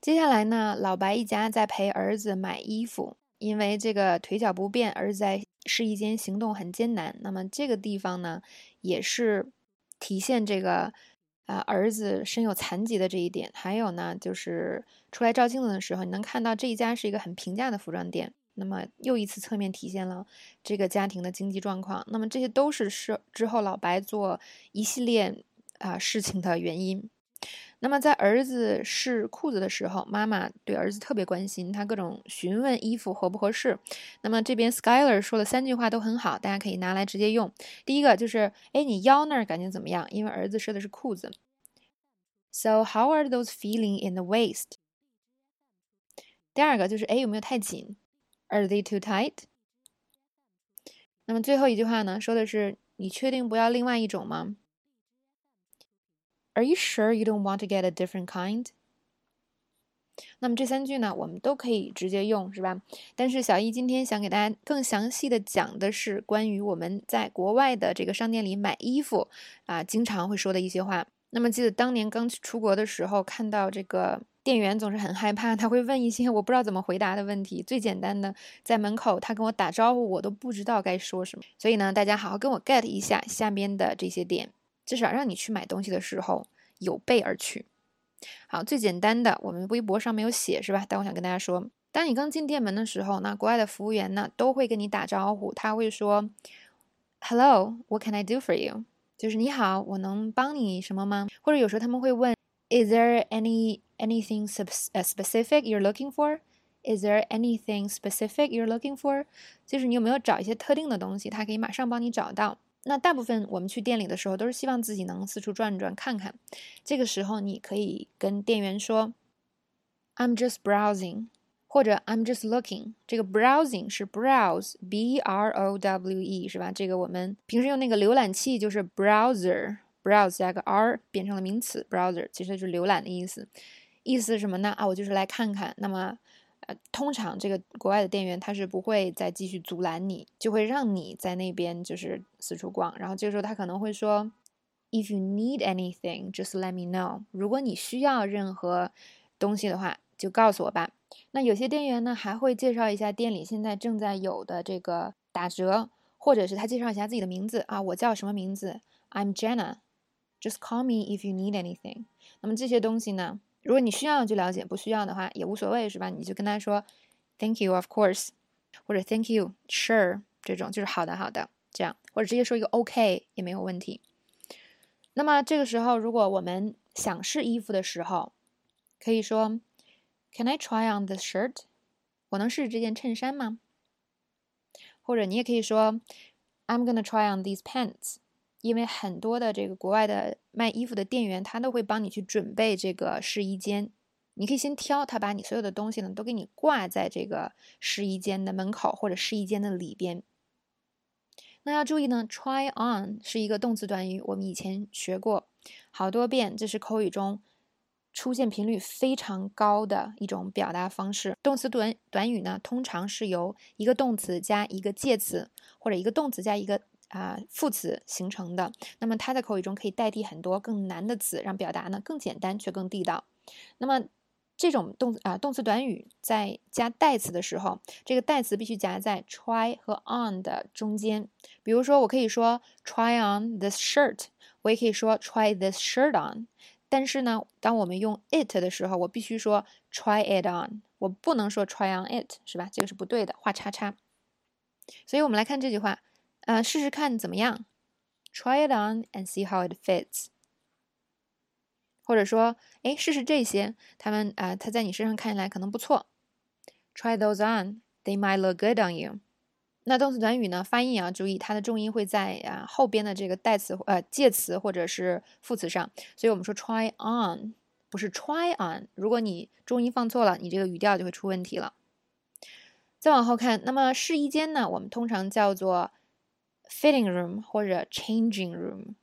接下来呢，老白一家在陪儿子买衣服，因为这个腿脚不便，儿子在试衣间行动很艰难。那么这个地方呢，也是体现这个啊儿子身有残疾的这一点。还有呢，就是出来照镜子的时候，你能看到这一家是一个很平价的服装店。那么又一次侧面体现了这个家庭的经济状况。那么这些都是是之后老白做一系列啊事情的原因。那么在儿子试裤子的时候，妈妈对儿子特别关心，他各种询问衣服合不合适。那么这边 Skyler 说了三句话都很好，大家可以拿来直接用。第一个就是，哎，你腰那儿感觉怎么样？因为儿子试的是裤子。So how are those feeling in the waist？第二个就是，哎，有没有太紧？Are they too tight？那么最后一句话呢，说的是，你确定不要另外一种吗？Are you sure you don't want to get a different kind？那么这三句呢，我们都可以直接用，是吧？但是小易今天想给大家更详细的讲的是关于我们在国外的这个商店里买衣服啊，经常会说的一些话。那么记得当年刚出国的时候，看到这个店员总是很害怕，他会问一些我不知道怎么回答的问题。最简单的，在门口他跟我打招呼，我都不知道该说什么。所以呢，大家好好跟我 get 一下下边的这些点。至少让你去买东西的时候有备而去。好，最简单的，我们微博上没有写是吧？但我想跟大家说，当你刚进店门的时候，那国外的服务员呢都会跟你打招呼，他会说，Hello，what can I do for you？就是你好，我能帮你什么吗？或者有时候他们会问，Is there any anything specific you're looking for？Is there anything specific you're looking for？就是你有没有找一些特定的东西，他可以马上帮你找到。那大部分我们去店里的时候，都是希望自己能四处转转看看。这个时候，你可以跟店员说：“I'm just browsing”，或者 “I'm just looking”。这个 “browsing” 是 “browse”，b r o w e，是吧？这个我们平时用那个浏览器就是 “browser”，browse 加个 r 变成了名词，browser 其实就是浏览的意思。意思是什么呢？啊，我就是来看看。那么。呃，通常这个国外的店员他是不会再继续阻拦你，就会让你在那边就是四处逛。然后这个时候他可能会说，If you need anything, just let me know。如果你需要任何东西的话，就告诉我吧。那有些店员呢还会介绍一下店里现在正在有的这个打折，或者是他介绍一下自己的名字啊，我叫什么名字？I'm Jenna。Just call me if you need anything。那么这些东西呢？如果你需要就了解，不需要的话也无所谓，是吧？你就跟他说，Thank you, of course，或者 Thank you, sure，这种就是好的，好的，这样，或者直接说一个 OK 也没有问题。那么这个时候，如果我们想试衣服的时候，可以说，Can I try on this shirt？我能试试这件衬衫吗？或者你也可以说，I'm gonna try on these pants。因为很多的这个国外的卖衣服的店员，他都会帮你去准备这个试衣间，你可以先挑，他把你所有的东西呢都给你挂在这个试衣间的门口或者试衣间的里边。那要注意呢，try on 是一个动词短语，我们以前学过好多遍，这是口语中出现频率非常高的一种表达方式。动词短短语呢，通常是由一个动词加一个介词，或者一个动词加一个。啊，副词形成的，那么它在口语中可以代替很多更难的词，让表达呢更简单却更地道。那么这种动啊动词短语在加代词的时候，这个代词必须夹在 try 和 on 的中间。比如说，我可以说 try on this shirt，我也可以说 try this shirt on。但是呢，当我们用 it 的时候，我必须说 try it on，我不能说 try on it，是吧？这个是不对的，画叉叉。所以我们来看这句话。啊，试试看怎么样？Try it on and see how it fits。或者说，哎，试试这些，他们啊，它在你身上看起来可能不错。Try those on, they might look good on you。那动词短语呢，发音也要注意，它的重音会在啊后边的这个代词呃介词或者是副词上。所以我们说 try on 不是 try on。如果你重音放错了，你这个语调就会出问题了。再往后看，那么试衣间呢，我们通常叫做。Fitting room 或者 changing room。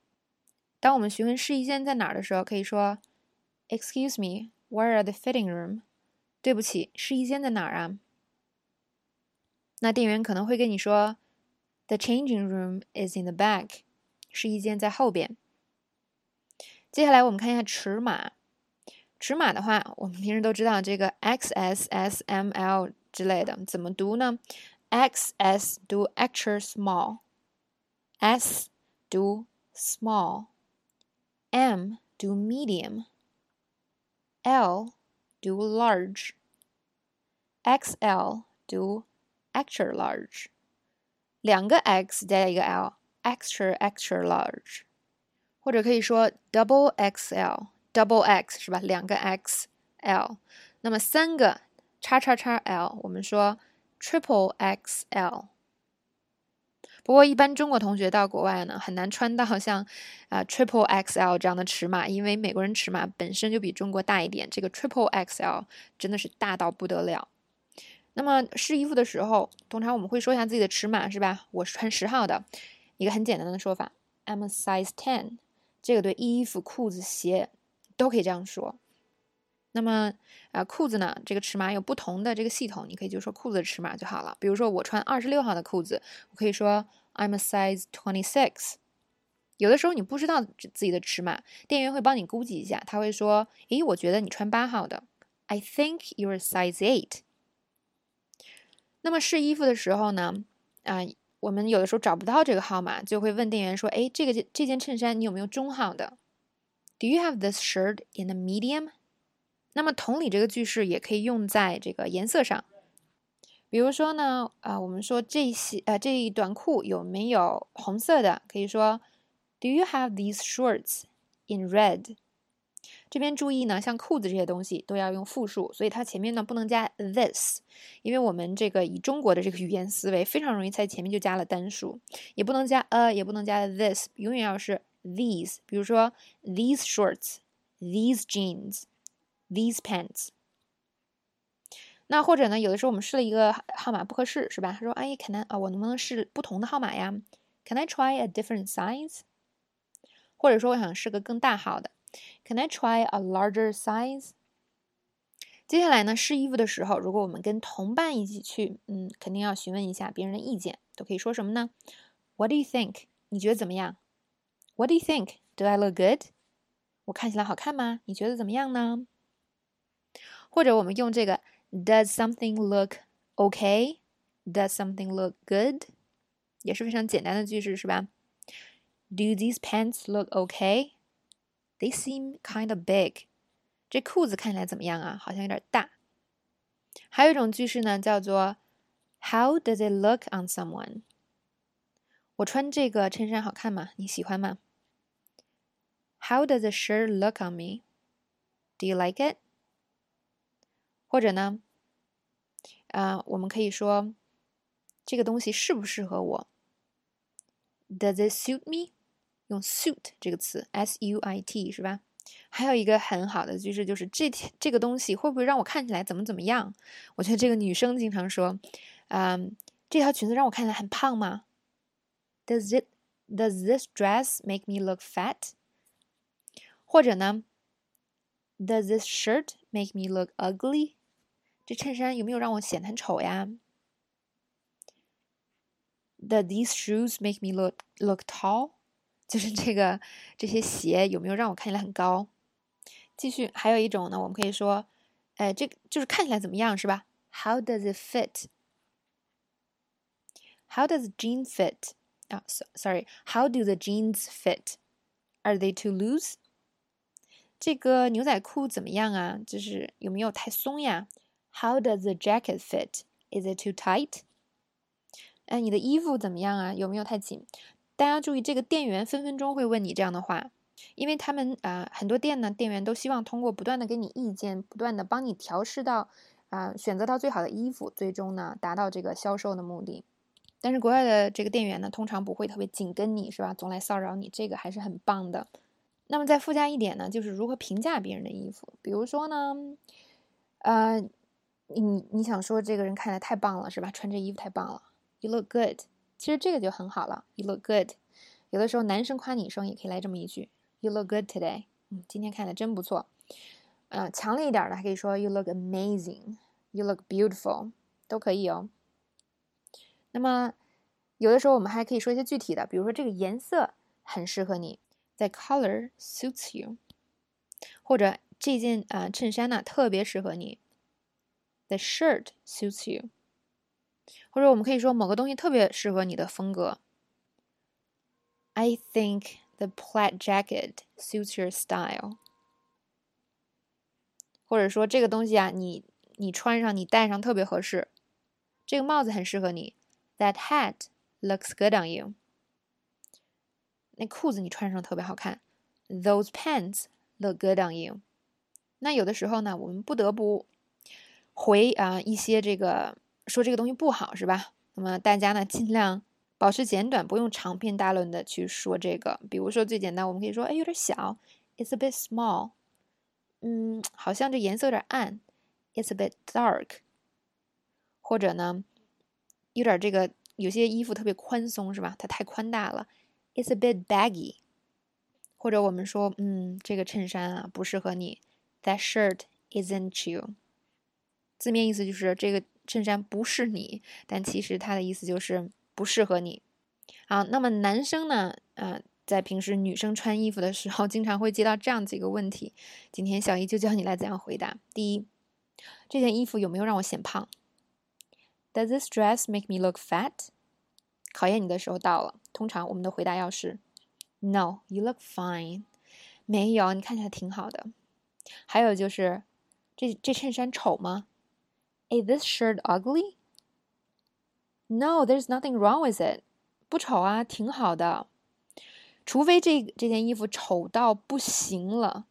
当我们询问试衣间在哪儿的时候，可以说：“Excuse me, where are the fitting room？” 对不起，试衣间在哪儿啊？那店员可能会跟你说：“The changing room is in the back。”试衣间在后边。接下来我们看一下尺码。 尺码的话，我们平时都知道这个 X S S M L 之类的，怎么读呢？X S 读 extra small，S 读 small，M 读 medium，L 读 large，XL 读 extra large，两个 X 加一个 L，extra extra large，或者可以说 double XL。double x 是吧？两个 x l，那么三个叉叉叉 l，我们说 triple x l。 不过一般中国同学到国外呢，很难穿到像啊 triple x l 这样的尺码，因为美国人尺码本身就比中国大一点，这个 triple x l 真的是大到不得了。那么试衣服的时候，通常我们会说一下自己的尺码，是吧？我是穿十号的，一个很简单的说法，I'm a size ten。这个对衣服、裤子、鞋。都可以这样说。那么啊，裤子呢？这个尺码有不同的这个系统，你可以就说裤子的尺码就好了。比如说我穿二十六号的裤子，我可以说 I'm a size twenty six。有的时候你不知道自己的尺码，店员会帮你估计一下，他会说：“诶，我觉得你穿八号的，I think you're size eight。”那么试衣服的时候呢，啊，我们有的时候找不到这个号码，就会问店员说：“诶，这个这件衬衫你有没有中号的？” Do you have this shirt in a medium？那么同理，这个句式也可以用在这个颜色上。比如说呢，啊，我们说这些呃这一短裤有没有红色的？可以说 Do you have these shorts in red？这边注意呢，像裤子这些东西都要用复数，所以它前面呢不能加 this，因为我们这个以中国的这个语言思维，非常容易在前面就加了单数，也不能加 a，也不能加 this，永远要是。these，比如说 these shorts，these jeans These pants。那或者呢，有的时候我们试了一个号码不合适，是吧？他说：“哎，Can 啊，我能不能试不同的号码呀？Can I try a different size？” 或者说我想试个更大号的，Can I try a larger size？接下来呢，试衣服的时候，如果我们跟同伴一起去，嗯，肯定要询问一下别人的意见，都可以说什么呢？What do you think？你觉得怎么样？What do you think? Do I look good? 我看起来好看吗？你觉得怎么样呢？或者我们用这个 Does something look okay? Does something look good? 也是非常简单的句式，是吧？Do these pants look okay? They seem kind of big. 这裤子看起来怎么样啊？好像有点大。还有一种句式呢，叫做 How does it look on someone? 我穿这个衬衫好看吗？你喜欢吗？How does the shirt look on me? Do you like it? 或者呢，啊、呃，我们可以说这个东西适不适合我？Does it suit me？用 suit 这个词，s u i t 是吧？还有一个很好的句式就是这这个东西会不会让我看起来怎么怎么样？我觉得这个女生经常说，嗯，这条裙子让我看起来很胖吗？Does it Does this dress make me look fat？或者呢？Does this shirt make me look ugly？这衬衫有没有让我显得很丑呀？Does these shoes make me look look tall？就是这个这些鞋有没有让我看起来很高？继续，还有一种呢，我们可以说，哎，这个就是看起来怎么样，是吧？How does it fit？How does jeans fit？啊，sorry，How do the jeans fit？Are they too loose？这个牛仔裤怎么样啊？就是有没有太松呀 ？How does the jacket fit? Is it too tight? 哎，你的衣服怎么样啊？有没有太紧？大家注意，这个店员分分钟会问你这样的话，因为他们啊，很多店呢，店员都希望通过不断的给你意见，不断的帮你调试到啊，选择到最好的衣服，最终呢，达到这个销售的目的。但是国外的这个店员呢，通常不会特别紧跟你，是吧？总来骚扰你，这个还是很棒的。那么再附加一点呢，就是如何评价别人的衣服。比如说呢，呃，你你想说这个人看来太棒了，是吧？穿这衣服太棒了，You look good。其实这个就很好了，You look good。有的时候男生夸女生也可以来这么一句，You look good today。嗯，今天看的真不错。呃，强烈一点的还可以说 You look amazing，You look beautiful，都可以哦。那么有的时候我们还可以说一些具体的，比如说这个颜色很适合你。The color suits you，或者这件啊衬衫呢特别适合你。The shirt suits you。或者我们可以说某个东西特别适合你的风格。I think the plaid jacket suits your style。或者说这个东西啊，你你穿上你戴上特别合适。这个帽子很适合你。That hat looks good on you。那裤子你穿上特别好看。Those pants look good on you。那有的时候呢，我们不得不 回啊一些这个说这个东西不好是吧？那么大家呢尽量保持简短，不用长篇大论的去说这个。比如说最简单，我们可以说哎有点小，It's a bit small。嗯，好像这颜色有点暗，It's a bit dark。或者呢，有点这个有些衣服特别宽松是吧？它太宽大了，It's a bit baggy。或者我们说，嗯，这个衬衫啊不适合你，That shirt isn't you。字面意思就是这个衬衫不是你，但其实它的意思就是不适合你。好，那么男生呢，呃，在平时女生穿衣服的时候，经常会接到这样几个问题。今天小姨就教你来怎样回答。第一，这件衣服有没有让我显胖？Does this dress make me look fat？考验你的时候到了。通常我们的回答要是。No, you look fine。没有，你看起来挺好的。还有就是，这这衬衫丑吗？Is this shirt ugly? No, there's nothing wrong with it。不丑啊，挺好的。除非这这件衣服丑到不行了，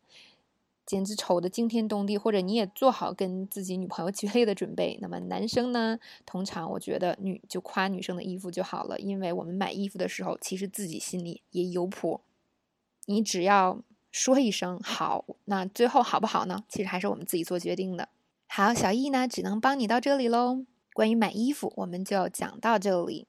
简直丑的惊天动地，或者你也做好跟自己女朋友 决裂的准备。那么男生呢，通常我觉得女就夸女生的衣服就好了，因为我们买衣服的时候，其实自己心里也有谱。你只要说一声好，那最后好不好呢？其实还是我们自己做决定的。好，小易呢，只能帮你到这里喽。关于买衣服，我们就讲到这里。